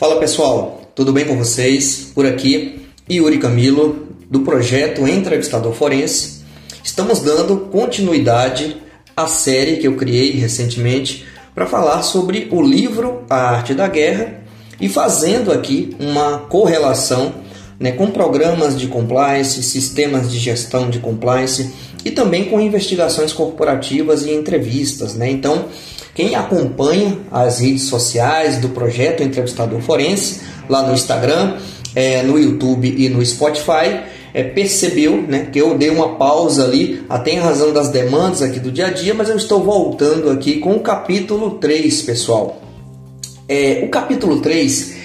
Fala pessoal, tudo bem com vocês? Por aqui, Yuri Camilo, do projeto Entrevistador Forense. Estamos dando continuidade à série que eu criei recentemente para falar sobre o livro A Arte da Guerra e fazendo aqui uma correlação né, com programas de compliance, sistemas de gestão de compliance e também com investigações corporativas e entrevistas. Né? Então, quem acompanha as redes sociais do projeto Entrevistador Forense, lá no Instagram, é, no YouTube e no Spotify, é, percebeu né, que eu dei uma pausa ali, até em razão das demandas aqui do dia a dia, mas eu estou voltando aqui com o capítulo 3, pessoal. É, o capítulo 3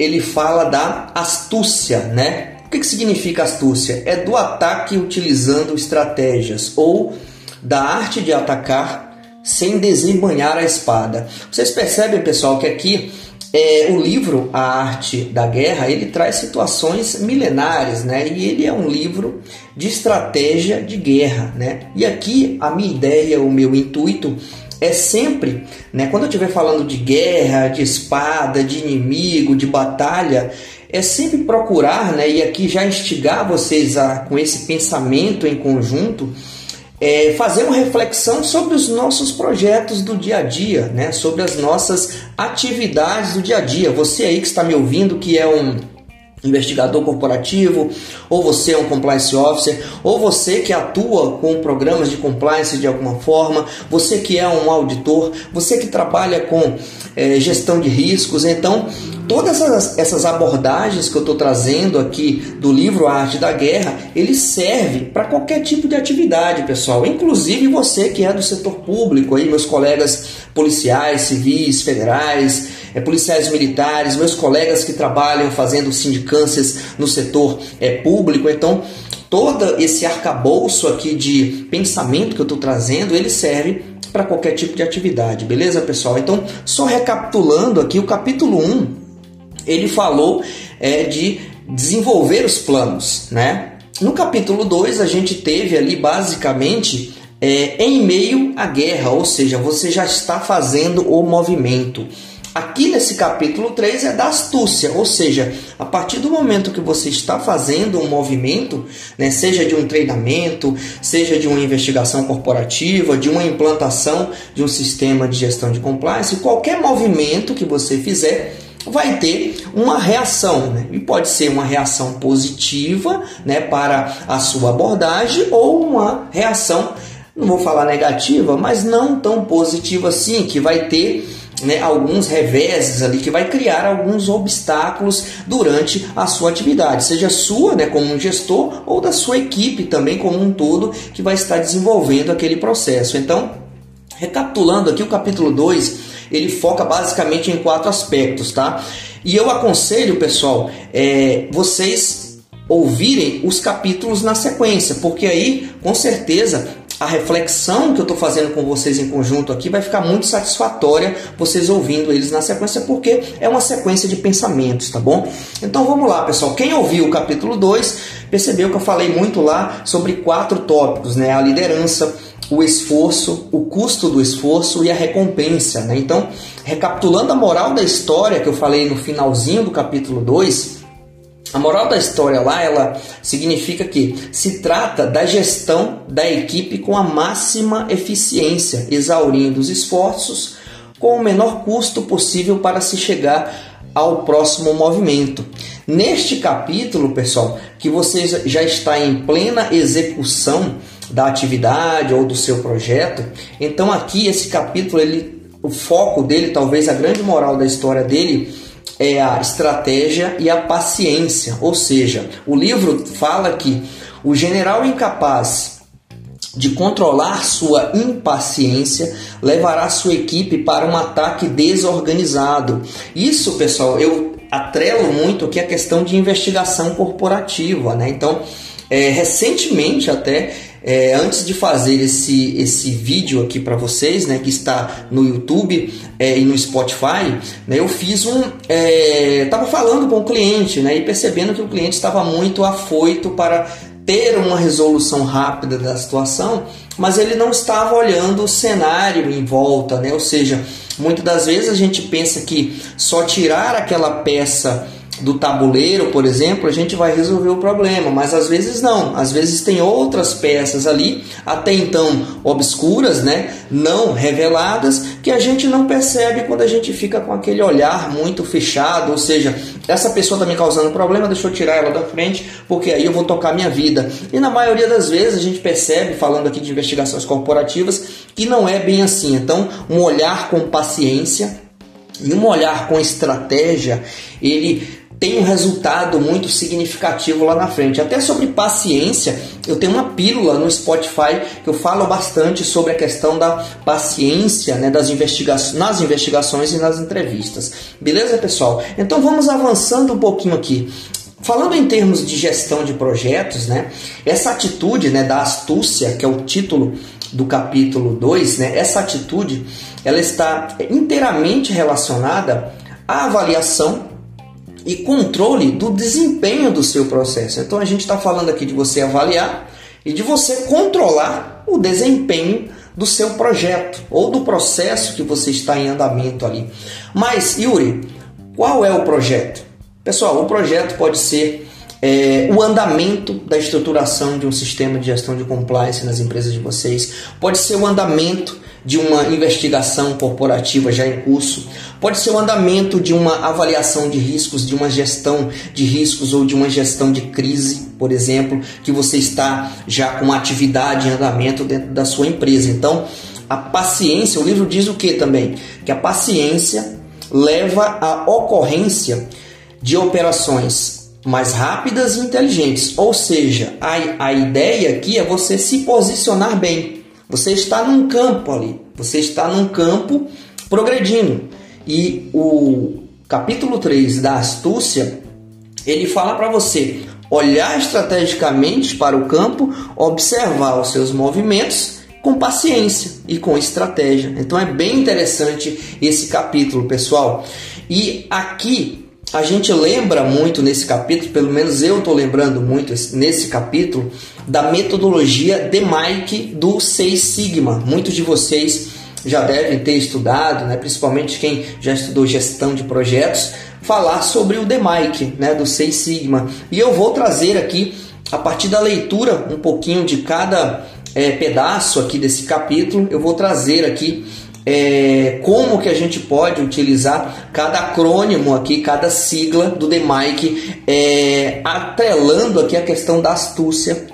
ele fala da astúcia, né? O que, que significa astúcia? É do ataque utilizando estratégias ou da arte de atacar sem desembanhar a espada. Vocês percebem, pessoal, que aqui é, o livro A Arte da Guerra ele traz situações milenares, né? E ele é um livro de estratégia de guerra, né? E aqui a minha ideia, o meu intuito é sempre, né? Quando eu estiver falando de guerra, de espada, de inimigo, de batalha, é sempre procurar, né? E aqui já instigar vocês a com esse pensamento em conjunto é, fazer uma reflexão sobre os nossos projetos do dia a dia, né? sobre as nossas atividades do dia a dia. Você aí que está me ouvindo, que é um investigador corporativo, ou você é um compliance officer, ou você que atua com programas de compliance de alguma forma, você que é um auditor, você que trabalha com é, gestão de riscos. Então, todas essas, abordagens que eu estou trazendo aqui do livro A Arte da Guerra, ele serve para qualquer tipo de atividade, pessoal. Inclusive você que é do setor público, aí meus colegas policiais, civis, federais, é, policiais militares, meus colegas que trabalham fazendo sindicâncias no setor é, público. Então, todo esse arcabouço aqui de pensamento que eu estou trazendo, ele serve para qualquer tipo de atividade, beleza, pessoal? Então, só recapitulando aqui, o capítulo 1, ele falou é, de desenvolver os planos, né? No capítulo 2, a gente teve ali basicamente é, em meio à guerra, ou seja, você já está fazendo o movimento. Aqui nesse capítulo 3 é da astúcia, ou seja, a partir do momento que você está fazendo um movimento, né, seja de um treinamento, seja de uma investigação corporativa, de uma implantação de um sistema de gestão de compliance, qualquer movimento que você fizer, vai ter uma reação, né? e pode ser uma reação positiva né, para a sua abordagem ou uma reação, não vou falar negativa, mas não tão positiva assim, que vai ter né, alguns reveses ali que vai criar alguns obstáculos durante a sua atividade, seja sua, né, como um gestor, ou da sua equipe também como um todo que vai estar desenvolvendo aquele processo. Então, recapitulando aqui o capítulo 2, ele foca basicamente em quatro aspectos, tá? E eu aconselho, pessoal, é, vocês ouvirem os capítulos na sequência, porque aí, com certeza, a reflexão que eu estou fazendo com vocês em conjunto aqui vai ficar muito satisfatória vocês ouvindo eles na sequência, porque é uma sequência de pensamentos, tá bom? Então vamos lá, pessoal. Quem ouviu o capítulo 2 percebeu que eu falei muito lá sobre quatro tópicos, né? A liderança, o esforço, o custo do esforço e a recompensa, né? Então, recapitulando a moral da história que eu falei no finalzinho do capítulo 2, a moral da história lá, ela significa que se trata da gestão da equipe com a máxima eficiência, exaurindo os esforços com o menor custo possível para se chegar ao próximo movimento. Neste capítulo, pessoal, que você já está em plena execução da atividade ou do seu projeto, então aqui esse capítulo, ele, o foco dele, talvez a grande moral da história dele, é a estratégia e a paciência. Ou seja, o livro fala que o general incapaz de controlar sua impaciência levará sua equipe para um ataque desorganizado. Isso, pessoal, eu atrelo muito aqui a questão de investigação corporativa, né? Então, é, recentemente até é, antes de fazer esse, esse vídeo aqui para vocês, né, que está no YouTube é, e no Spotify, né, eu fiz um. Estava é, falando com o cliente né, e percebendo que o cliente estava muito afoito para ter uma resolução rápida da situação, mas ele não estava olhando o cenário em volta, né? Ou seja, muitas das vezes a gente pensa que só tirar aquela peça do tabuleiro, por exemplo, a gente vai resolver o problema, mas às vezes não. Às vezes tem outras peças ali, até então obscuras, né, não reveladas, que a gente não percebe quando a gente fica com aquele olhar muito fechado, ou seja, essa pessoa está me causando problema, deixa eu tirar ela da frente, porque aí eu vou tocar minha vida. E na maioria das vezes a gente percebe, falando aqui de investigações corporativas, que não é bem assim. Então, um olhar com paciência e um olhar com estratégia, ele tem um resultado muito significativo lá na frente. Até sobre paciência, eu tenho uma pílula no Spotify que eu falo bastante sobre a questão da paciência né, das investigações, nas investigações e nas entrevistas. Beleza, pessoal? Então vamos avançando um pouquinho aqui. Falando em termos de gestão de projetos, né, essa atitude né, da astúcia, que é o título do capítulo 2, né, essa atitude ela está inteiramente relacionada à avaliação e controle do desempenho do seu processo. Então a gente está falando aqui de você avaliar e de você controlar o desempenho do seu projeto ou do processo que você está em andamento ali. Mas, Yuri, qual é o projeto? Pessoal, o projeto pode ser é, o andamento da estruturação de um sistema de gestão de compliance nas empresas de vocês, pode ser o andamento de uma investigação corporativa já em curso, pode ser o andamento de uma avaliação de riscos, de uma gestão de riscos ou de uma gestão de crise, por exemplo, que você está já com uma atividade em andamento dentro da sua empresa. Então, a paciência, o livro diz o que também? Que a paciência leva à ocorrência de operações mais rápidas e inteligentes. Ou seja, a, a ideia aqui é você se posicionar bem. Você está num campo ali, você está num campo progredindo. E o capítulo 3 da astúcia, ele fala para você olhar estrategicamente para o campo, observar os seus movimentos com paciência e com estratégia. Então é bem interessante esse capítulo, pessoal. E aqui a gente lembra muito nesse capítulo, pelo menos eu estou lembrando muito nesse capítulo, da metodologia de Mike do Seis Sigma. Muitos de vocês já devem ter estudado, né, principalmente quem já estudou gestão de projetos, falar sobre o The Mike, né, do Seis Sigma. E eu vou trazer aqui, a partir da leitura, um pouquinho de cada é, pedaço aqui desse capítulo, eu vou trazer aqui é, como que a gente pode utilizar cada acrônimo aqui, cada sigla do DMAIC, é, atrelando aqui a questão da astúcia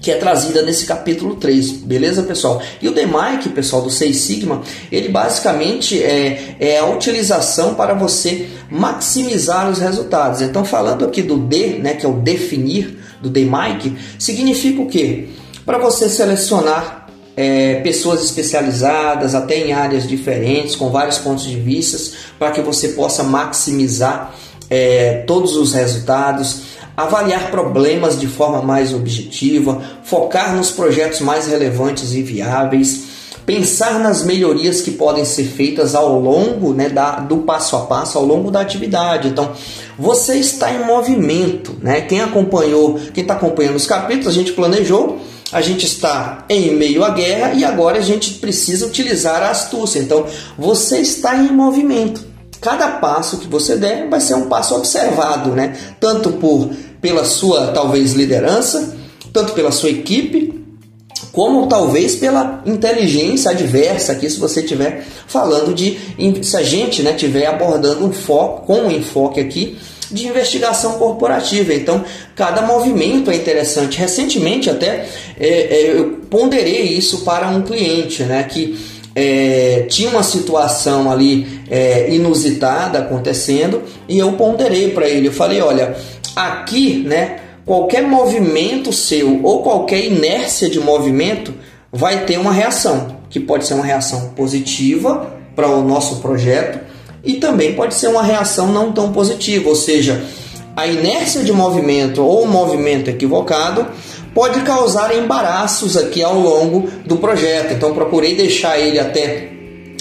que é trazida nesse capítulo 3, beleza pessoal? E o DMAIC, pessoal, do 6 Sigma, ele basicamente é, é a utilização para você maximizar os resultados. Então, falando aqui do D, né, que é o definir do DMAIC, significa o quê? Para você selecionar é, pessoas especializadas, até em áreas diferentes, com vários pontos de vista, para que você possa maximizar é, todos os resultados, avaliar problemas de forma mais objetiva, focar nos projetos mais relevantes e viáveis, pensar nas melhorias que podem ser feitas ao longo né, da, do passo a passo, ao longo da atividade. Então, você está em movimento. Né? Quem acompanhou, quem está acompanhando os capítulos, a gente planejou a gente está em meio à guerra e agora a gente precisa utilizar a astúcia. Então, você está em movimento. Cada passo que você der vai ser um passo observado, né? Tanto por pela sua talvez liderança, tanto pela sua equipe, como talvez pela inteligência adversa aqui se você estiver falando de se a gente né tiver abordando um foco com um enfoque aqui de investigação corporativa. Então, cada movimento é interessante. Recentemente, até é, é, eu ponderei isso para um cliente, né, que é, tinha uma situação ali é, inusitada acontecendo e eu ponderei para ele. Eu falei: olha, aqui, né, qualquer movimento seu ou qualquer inércia de movimento vai ter uma reação, que pode ser uma reação positiva para o nosso projeto e também pode ser uma reação não tão positiva, ou seja, a inércia de movimento ou o movimento equivocado pode causar embaraços aqui ao longo do projeto. Então procurei deixar ele até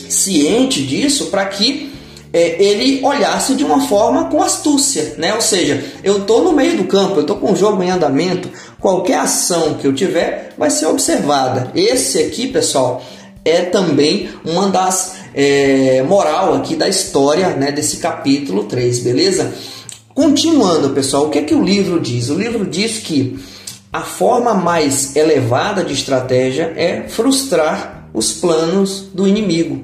ciente disso para que é, ele olhasse de uma forma com astúcia, né? Ou seja, eu estou no meio do campo, eu estou com o jogo em andamento, qualquer ação que eu tiver vai ser observada. Esse aqui, pessoal, é também uma das é, moral aqui da história né, desse capítulo 3, beleza? Continuando, pessoal, o que é que o livro diz? O livro diz que a forma mais elevada de estratégia é frustrar os planos do inimigo.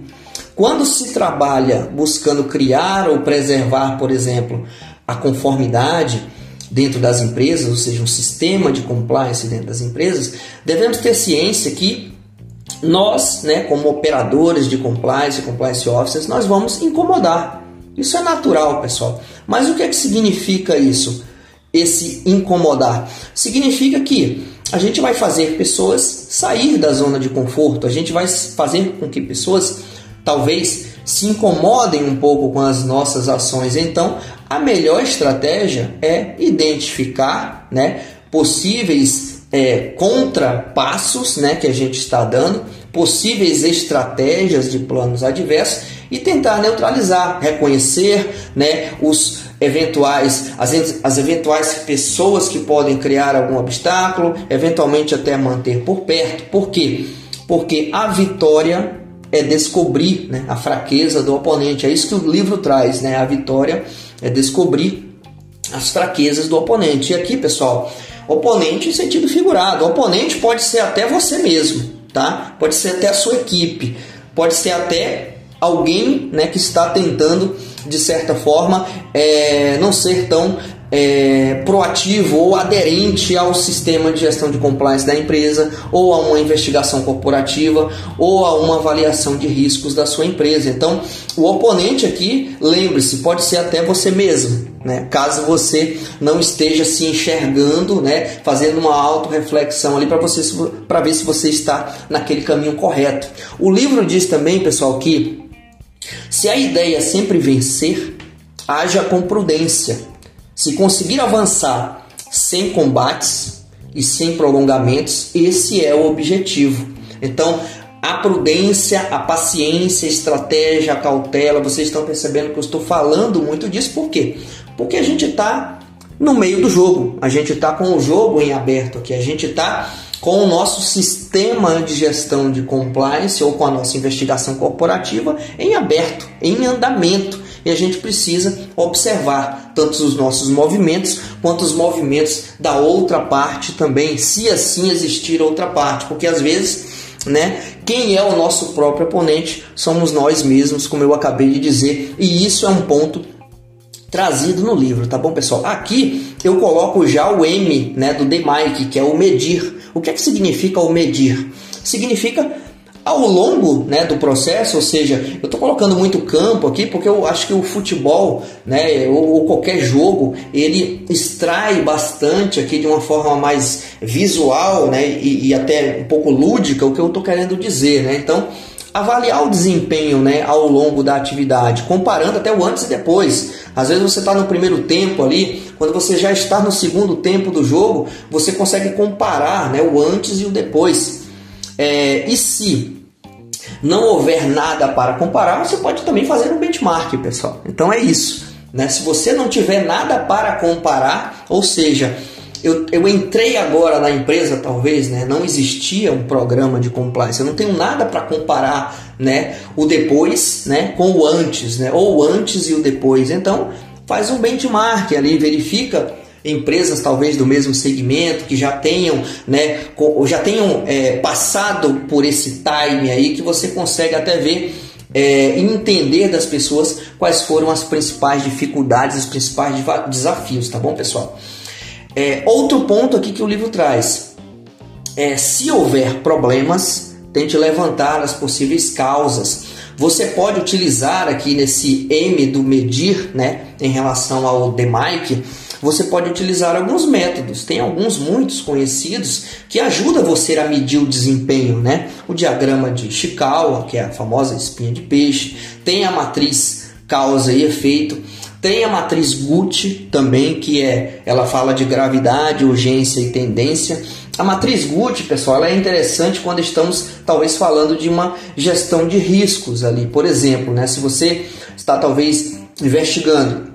Quando se trabalha buscando criar ou preservar, por exemplo, a conformidade dentro das empresas, ou seja, um sistema de compliance dentro das empresas, devemos ter ciência que nós, né, como operadores de compliance, compliance officers, nós vamos incomodar. Isso é natural, pessoal. Mas o que é que significa isso? Esse incomodar significa que a gente vai fazer pessoas sair da zona de conforto, a gente vai fazer com que pessoas talvez se incomodem um pouco com as nossas ações. Então, a melhor estratégia é identificar né, possíveis é, contrapassos né, que a gente está dando, possíveis estratégias de planos adversos e tentar neutralizar, reconhecer né, os eventuais as, as eventuais pessoas que podem criar algum obstáculo, eventualmente até manter por perto. Por quê? Porque a vitória é descobrir né, a fraqueza do oponente. É isso que o livro traz, né? A vitória é descobrir as fraquezas do oponente. E aqui, pessoal, oponente em sentido figurado. Oponente pode ser até você mesmo, tá? Pode ser até a sua equipe, pode ser até alguém, né, que está tentando de certa forma é, não ser tão é, proativo ou aderente ao sistema de gestão de compliance da empresa, ou a uma investigação corporativa, ou a uma avaliação de riscos da sua empresa. Então, o oponente aqui, lembre-se, pode ser até você mesmo, né? caso você não esteja se enxergando, né? fazendo uma auto-reflexão ali para você para ver se você está naquele caminho correto. O livro diz também, pessoal, que se a ideia é sempre vencer, haja com prudência se conseguir avançar sem combates e sem prolongamentos, esse é o objetivo. Então, a prudência, a paciência, a estratégia, a cautela, vocês estão percebendo que eu estou falando muito disso, por quê? Porque a gente está no meio do jogo, a gente está com o jogo em aberto aqui, a gente está com o nosso sistema de gestão de compliance ou com a nossa investigação corporativa em aberto, em andamento e a gente precisa observar tanto os nossos movimentos quanto os movimentos da outra parte também, se assim existir outra parte, porque às vezes, né, quem é o nosso próprio oponente somos nós mesmos, como eu acabei de dizer, e isso é um ponto trazido no livro, tá bom, pessoal? Aqui eu coloco já o M, né, do DMIC, que é o medir. O que é que significa o medir? Significa ao longo né, do processo, ou seja, eu estou colocando muito campo aqui porque eu acho que o futebol, né, ou, ou, qualquer jogo, ele extrai bastante aqui de uma forma mais visual né, e, e até um pouco lúdica o que eu estou querendo dizer. Né? Então, avaliar o desempenho né, ao longo da atividade, comparando até o antes e depois. Às vezes você está no primeiro tempo ali, quando você já está no segundo tempo do jogo, você consegue comparar né, o antes e o depois. É, e se não houver nada para comparar, você pode também fazer um benchmark, pessoal. Então é isso. Né? Se você não tiver nada para comparar, ou seja, eu, eu entrei agora na empresa, talvez, né? não existia um programa de compliance, eu não tenho nada para comparar né? o depois né? com o antes, né? ou o antes e o depois. Então, faz um benchmark ali, verifica empresas talvez do mesmo segmento que já tenham, né, já tenham é, passado por esse time aí que você consegue até ver é, entender das pessoas quais foram as principais dificuldades, os principais desafios, tá bom, pessoal? É, outro ponto aqui que o livro traz é se houver problemas, tente levantar as possíveis causas. Você pode utilizar aqui nesse M do medir, né, em relação ao DMAIC, você pode utilizar alguns métodos. Tem alguns muitos conhecidos que ajudam você a medir o desempenho, né? O diagrama de Chikawa, que é a famosa espinha de peixe, tem a matriz causa e efeito, tem a matriz Gucci também, que é ela fala de gravidade, urgência e tendência. A matriz Gucci, pessoal, ela é interessante quando estamos talvez falando de uma gestão de riscos ali. Por exemplo, né, se você está talvez investigando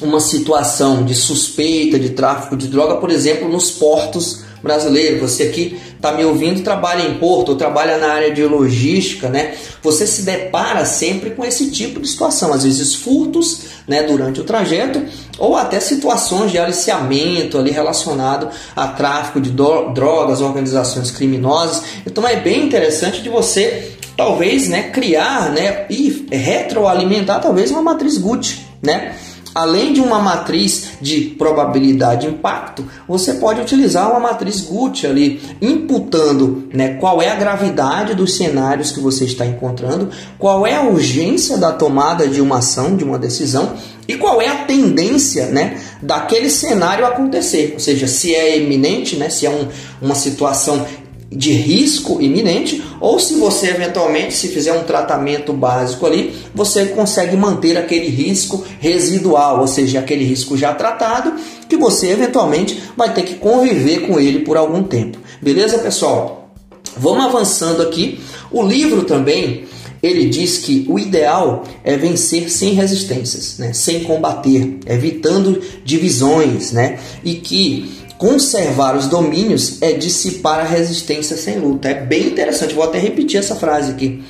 uma situação de suspeita de tráfico de droga, por exemplo, nos portos brasileiros. Você aqui está me ouvindo, trabalha em porto ou trabalha na área de logística, né? Você se depara sempre com esse tipo de situação, às vezes furtos, né, durante o trajeto ou até situações de aliciamento ali relacionado a tráfico de drogas, organizações criminosas. Então é bem interessante de você talvez, né, criar, né, e retroalimentar talvez uma matriz Gucci, né? Além de uma matriz de probabilidade de impacto, você pode utilizar uma matriz Gucci ali, imputando né, qual é a gravidade dos cenários que você está encontrando, qual é a urgência da tomada de uma ação, de uma decisão e qual é a tendência né, daquele cenário acontecer. Ou seja, se é iminente, né, se é um, uma situação de risco iminente, ou se você eventualmente, se fizer um tratamento básico ali, você consegue manter aquele risco residual, ou seja, aquele risco já tratado, que você eventualmente vai ter que conviver com ele por algum tempo. Beleza, pessoal? Vamos avançando aqui. O livro também ele diz que o ideal é vencer sem resistências, né? sem combater, evitando divisões, né? e que Conservar os domínios é dissipar a resistência sem luta. É bem interessante, vou até repetir essa frase aqui.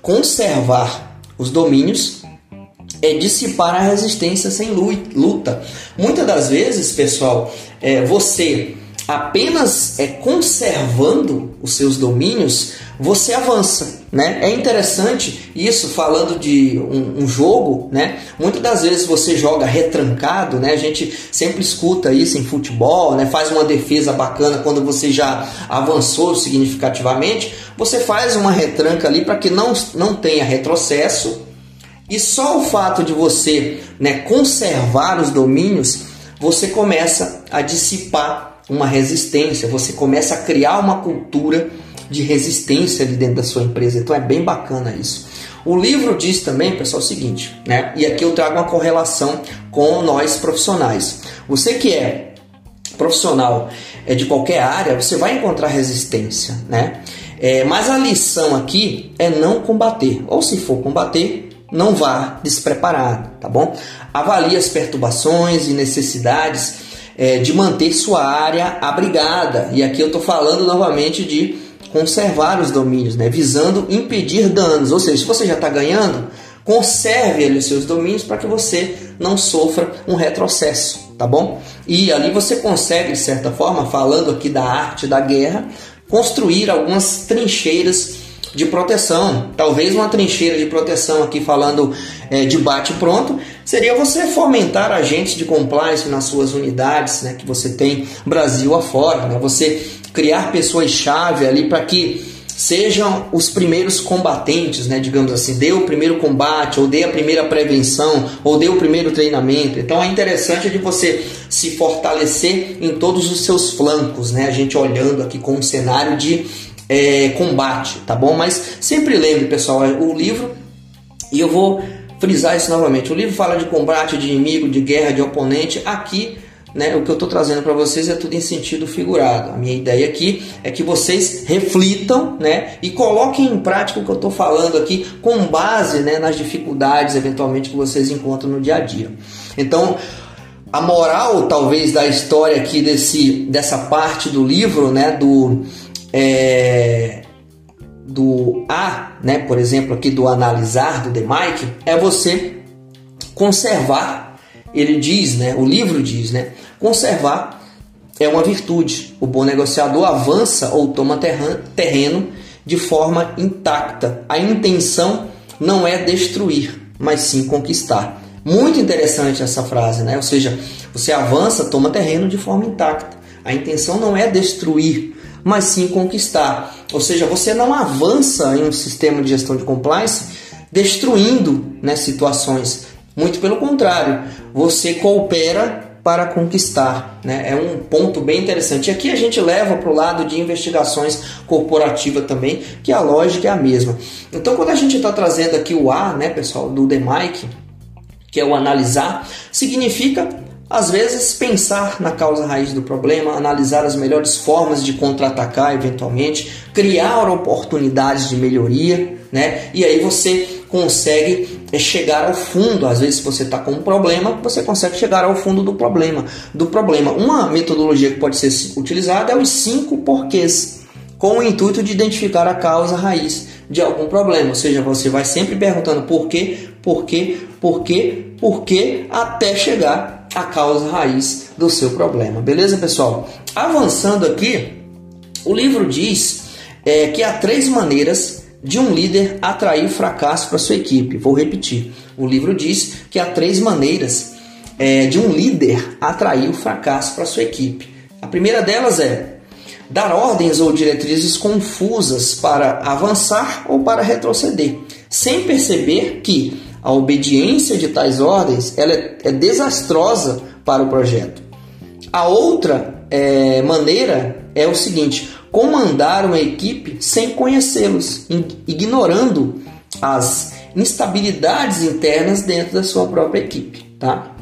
Conservar os domínios é dissipar a resistência sem luta. Muitas das vezes, pessoal, é, você apenas é conservando os seus domínios, você avança, né? É interessante isso falando de um, um, jogo, né? Muitas das vezes você joga retrancado, né? A gente sempre escuta isso em futebol, né? Faz uma defesa bacana quando você já avançou significativamente, você faz uma retranca ali para que não, não tenha retrocesso. E só o fato de você, né, conservar os domínios, você começa a dissipar uma resistência, você começa a criar uma cultura de resistência ali dentro da sua empresa. Então é bem bacana isso. O livro diz também, pessoal, o seguinte, né? E aqui eu trago uma correlação com nós profissionais. Você que é profissional é, de qualquer área, você vai encontrar resistência, né? É, mas a lição aqui é não combater. Ou se for combater, não vá despreparado, tá bom? Avalie as perturbações e necessidades é, de manter sua área abrigada. E aqui eu estou falando novamente de conservar os domínios, né? visando impedir danos. Ou seja, se você já está ganhando, conserve ali os seus domínios para que você não sofra um retrocesso, tá bom? E ali você consegue, de certa forma, falando aqui da arte da guerra, construir algumas trincheiras de proteção. Talvez uma trincheira de proteção aqui falando é, de bate pronto seria você fomentar agentes de compliance nas suas unidades, né, que você tem Brasil afora, né? Você criar pessoas-chave ali para que sejam os primeiros combatentes, né, digamos assim, dê o primeiro combate, ou dê a primeira prevenção, ou dê o primeiro treinamento. Então é interessante de você se fortalecer em todos os seus flancos, né, a gente olhando aqui com um cenário de é, combate, tá bom? Mas sempre lembre, pessoal, o livro, e eu vou frisar isso novamente, o livro fala de combate, de inimigo, de guerra, de oponente, aqui né, o que eu estou trazendo para vocês é tudo em sentido figurado. A minha ideia aqui é que vocês reflitam né, e coloquem em prática o que eu estou falando aqui com base né, nas dificuldades eventualmente que vocês encontram no dia a dia. Então, a moral talvez da história aqui desse, dessa parte do livro, né, do, é, do A, né, por exemplo, aqui do analisar do The Mike, é você conservar ele diz, né, o livro diz, né, conservar é uma virtude. O bom negociador avança ou toma terreno de forma intacta. A intenção não é destruir, mas sim conquistar. Muito interessante essa frase, né? Ou seja, você avança, toma terreno de forma intacta. A intenção não é destruir, mas sim conquistar. Ou seja, você não avança em um sistema de gestão de compliance destruindo né, situações. Muito pelo contrário, você coopera para conquistar. Né? É um ponto bem interessante. E aqui a gente leva para o lado de investigações corporativas também, que a lógica é a mesma. Então, quando a gente está trazendo aqui o A, né, pessoal, do The Mike, que é o analisar, significa às vezes, pensar na causa raiz do problema, analisar as melhores formas de contra-atacar eventualmente, criar oportunidades de melhoria, né? E aí você consegue é, chegar ao fundo. Às vezes, se você está com um problema, você consegue chegar ao fundo do problema. Do problema. Uma metodologia que pode ser utilizada é os cinco porquês, com o intuito de identificar a causa raiz de algum problema. Ou seja, você vai sempre perguntando por quê, por quê, por quê, por quê, até chegar à causa raiz do seu problema. Beleza, pessoal? Avançando aqui, o livro diz é, que há três maneiras de um líder atrair fracasso para sua equipe. Vou repetir. O livro diz que há três maneiras é, de um líder atrair o fracasso para sua equipe. A primeira delas é dar ordens ou diretrizes confusas para avançar ou para retroceder, sem perceber que a obediência de tais ordens ela é, é desastrosa para o projeto. A outra é, maneira é o seguinte: comandar uma equipe sem conhecê-los, ignorando as instabilidades internas dentro da sua própria equipe, tá?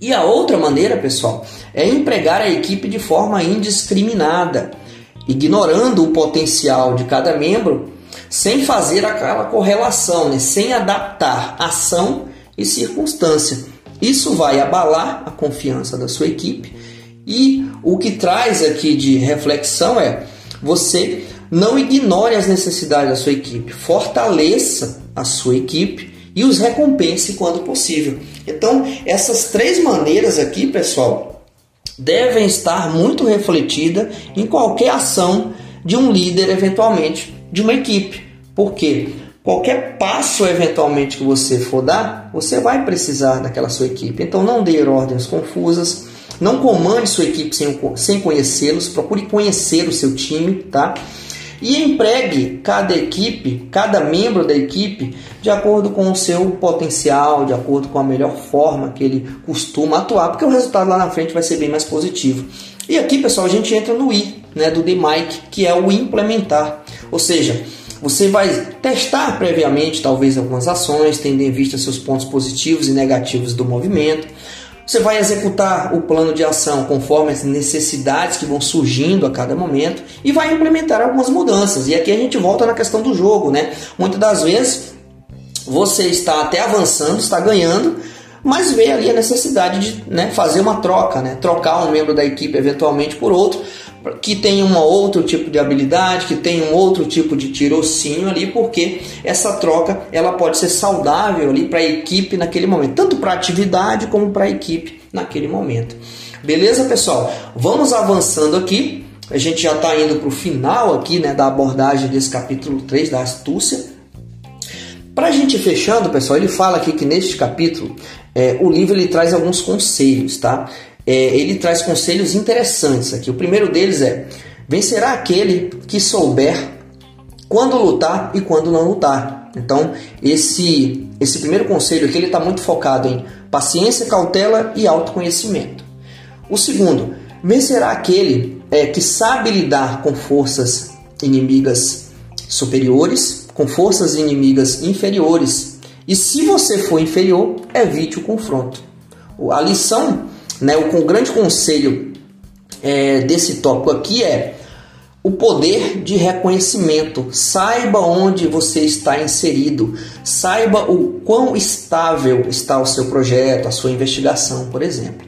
E a outra maneira, pessoal, é empregar a equipe de forma indiscriminada, ignorando o potencial de cada membro, sem fazer aquela correlação, né? sem adaptar ação e circunstância. Isso vai abalar a confiança da sua equipe. E o que traz aqui de reflexão é você não ignore as necessidades da sua equipe, fortaleça a sua equipe e os recompense quando possível. Então, essas três maneiras aqui, pessoal, devem estar muito refletidas em qualquer ação de um líder, eventualmente, de uma equipe. Porque qualquer passo eventualmente que você for dar, você vai precisar daquela sua equipe. Então, não dê ordens confusas não comande sua equipe sem, sem conhecê-los, procure conhecer o seu time, tá? E empregue cada equipe, cada membro da equipe, de acordo com o seu potencial, de acordo com a melhor forma que ele costuma atuar, porque o resultado lá na frente vai ser bem mais positivo. E aqui, pessoal, a gente entra no I, né, do DMIC, que é o implementar. Ou seja, você vai testar previamente talvez algumas ações, tendo em vista seus pontos positivos e negativos do movimento. Você vai executar o plano de ação conforme as necessidades que vão surgindo a cada momento e vai implementar algumas mudanças. E aqui a gente volta na questão do jogo, né? Muitas das vezes você está até avançando, está ganhando, mas vê ali a necessidade de né, fazer uma troca, né? trocar um membro da equipe eventualmente por outro, que tem um outro tipo de habilidade, que tem um outro tipo de tirocínio ali, porque essa troca ela pode ser saudável ali para a equipe naquele momento, tanto para a atividade como para a equipe naquele momento. Beleza, pessoal? Vamos avançando aqui. A gente já está indo para o final aqui né, da abordagem desse capítulo 3 da astúcia. Para a gente fechando, pessoal, ele fala aqui que neste capítulo é, o livro ele traz alguns conselhos, tá? É, ele traz conselhos interessantes aqui. O primeiro deles é: vencerá aquele que souber quando lutar e quando não lutar. Então, esse, esse primeiro conselho aqui está muito focado em paciência, cautela e autoconhecimento. O segundo, vencerá aquele é, que sabe lidar com forças inimigas superiores, com forças inimigas inferiores. E se você for inferior, evite o confronto. A lição né, o, grande conselho é, desse tópico aqui é o poder de reconhecimento. Saiba onde você está inserido, saiba o quão estável está o seu projeto, a sua investigação, por exemplo.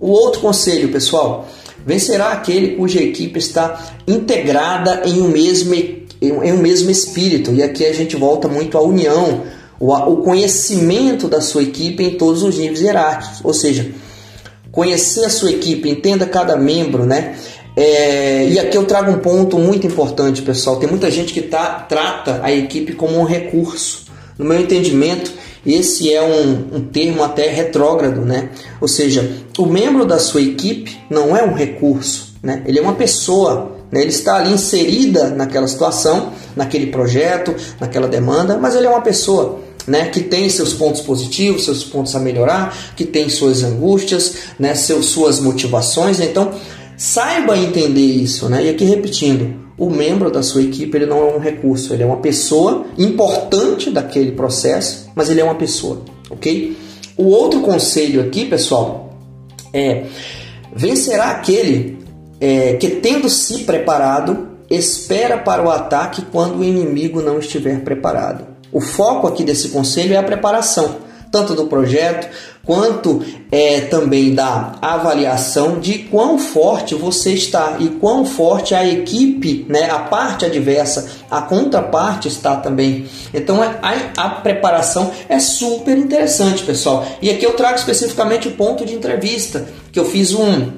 O outro conselho, pessoal, vencerá aquele cuja equipe está integrada em um mesmo, em um mesmo espírito. E aqui a gente volta muito à união, o conhecimento da sua equipe em todos os níveis hierárquicos. Ou seja, conhecer a sua equipe, entenda cada membro, né? É, e aqui eu trago um ponto muito importante, pessoal. Tem muita gente que tá, trata a equipe como um recurso. No meu entendimento, esse é um, um termo até retrógrado, né? Ou seja, o membro da sua equipe não é um recurso, né? Ele é uma pessoa, né? ele está ali inserida naquela situação, naquele projeto, naquela demanda, mas ele é uma pessoa né, que tem seus pontos positivos, seus pontos a melhorar, que tem suas angústias, né, seus, suas motivações. Então, saiba entender isso. Né? E aqui repetindo, o membro da sua equipe ele não é um recurso, ele é uma pessoa importante daquele processo, mas ele é uma pessoa, ok? O outro conselho aqui, pessoal, é vencerá aquele é, que tendo se preparado espera para o ataque quando o inimigo não estiver preparado. O foco aqui desse conselho é a preparação, tanto do projeto quanto é, também da avaliação de quão forte você está e quão forte a equipe, né, a parte adversa, a contraparte está também. Então a, a preparação é super interessante, pessoal. E aqui eu trago especificamente o ponto de entrevista, que eu fiz um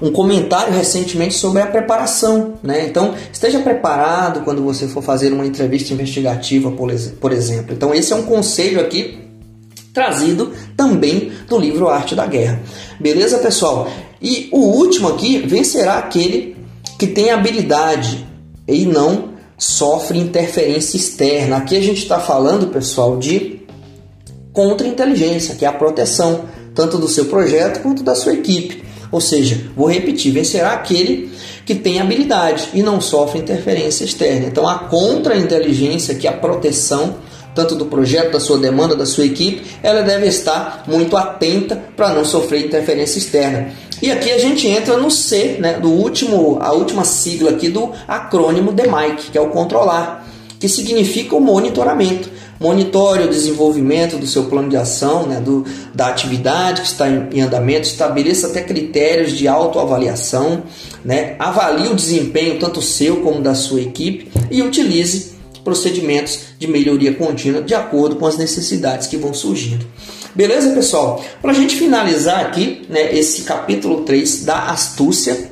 um comentário recentemente sobre a preparação. Né? Então, esteja preparado quando você for fazer uma entrevista investigativa, por exemplo. Então, esse é um conselho aqui trazido também do livro Arte da Guerra. Beleza, pessoal? E o último aqui vencerá aquele que tem habilidade e não sofre interferência externa. Aqui a gente está falando, pessoal, de contra-inteligência, que é a proteção tanto do seu projeto quanto da sua equipe. Ou seja, vou repetir, vencerá aquele que tem habilidade e não sofre interferência externa. Então, a contra-inteligência, que é a proteção tanto do projeto, da sua demanda, da sua equipe, ela deve estar muito atenta para não sofrer interferência externa. E aqui a gente entra no C, né, do último, a última sigla aqui do acrônimo DMAIC, que é o controlar, que significa o monitoramento. Monitore o desenvolvimento do seu plano de ação, né, do, da atividade que está em, em andamento, estabeleça até critérios de autoavaliação, né, avalie o desempenho tanto seu como da sua equipe e utilize procedimentos de melhoria contínua de acordo com as necessidades que vão surgindo. Beleza, pessoal? Para a gente finalizar aqui né, esse capítulo 3 da astúcia,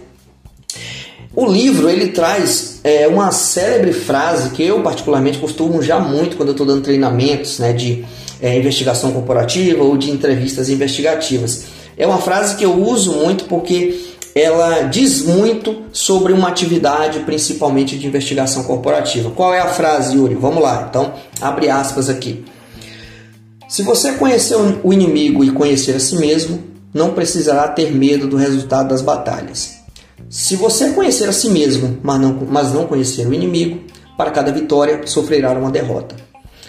o livro ele traz é, uma célebre frase que eu particularmente costumo já muito quando eu estou dando treinamentos né, de é, investigação corporativa ou de entrevistas investigativas. É uma frase que eu uso muito porque ela diz muito sobre uma atividade, principalmente de investigação corporativa. Qual é a frase, Yuri? Vamos lá. Então, abre aspas aqui. Se você conhecer o inimigo e conhecer a si mesmo, não precisará ter medo do resultado das batalhas. Se você conhecer a si mesmo, mas não, mas não conhecer o inimigo, para cada vitória sofrerá uma derrota.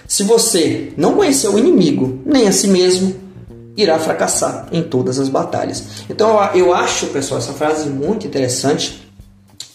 Se você não conhecer o inimigo nem a si mesmo, irá fracassar em todas as batalhas. Então eu acho, pessoal, essa frase muito interessante.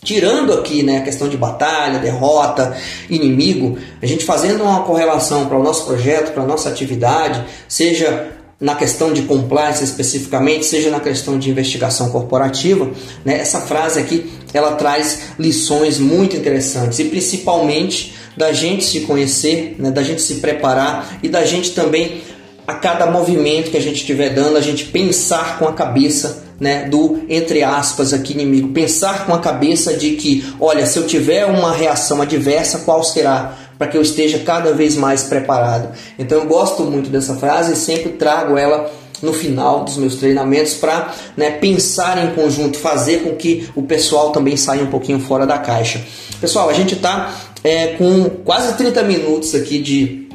Tirando aqui né, a questão de batalha, derrota, inimigo, a gente fazendo uma correlação para o nosso projeto, para a nossa atividade, seja na questão de compliance especificamente, seja na questão de investigação corporativa, né, essa frase aqui ela traz lições muito interessantes e principalmente da gente se conhecer, né, da gente se preparar e da gente também a cada movimento que a gente estiver dando, a gente pensar com a cabeça né, do entre aspas aqui inimigo, pensar com a cabeça de que, olha, se eu tiver uma reação adversa, qual será? Para que eu esteja cada vez mais preparado. Então eu gosto muito dessa frase e sempre trago ela no final dos meus treinamentos para né, pensar em conjunto, fazer com que o pessoal também saia um pouquinho fora da caixa. Pessoal, a gente está é, com quase 30 minutos aqui de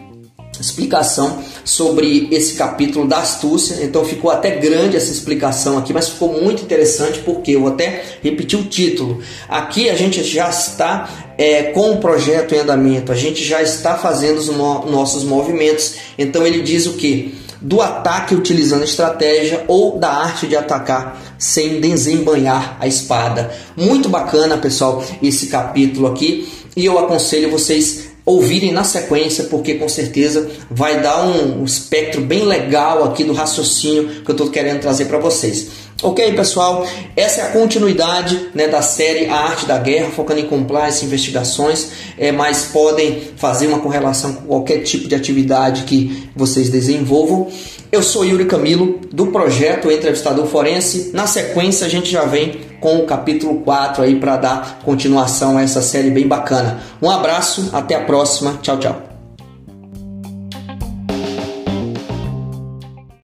explicação sobre esse capítulo da astúcia. Então ficou até grande essa explicação aqui, mas ficou muito interessante porque eu vou até repetir o título. Aqui a gente já está é, com o projeto em andamento, a gente já está fazendo os no nossos movimentos. Então ele diz o que? Do ataque utilizando estratégia ou da arte de atacar sem desembanhar a espada. Muito bacana, pessoal, esse capítulo aqui. E eu aconselho vocês ouvirem na sequência, porque com certeza vai dar um espectro bem legal aqui do raciocínio que eu estou querendo trazer para vocês. Ok, pessoal? Essa é a continuidade né, da série A Arte da Guerra, focando em compliance, investigações, é, mas podem fazer uma correlação com qualquer tipo de atividade que vocês desenvolvam. Eu sou Yuri Camilo, do projeto Entrevistador Forense. Na sequência, a gente já vem com o capítulo 4 aí para dar continuação a essa série bem bacana. Um abraço, até a próxima. Tchau, tchau.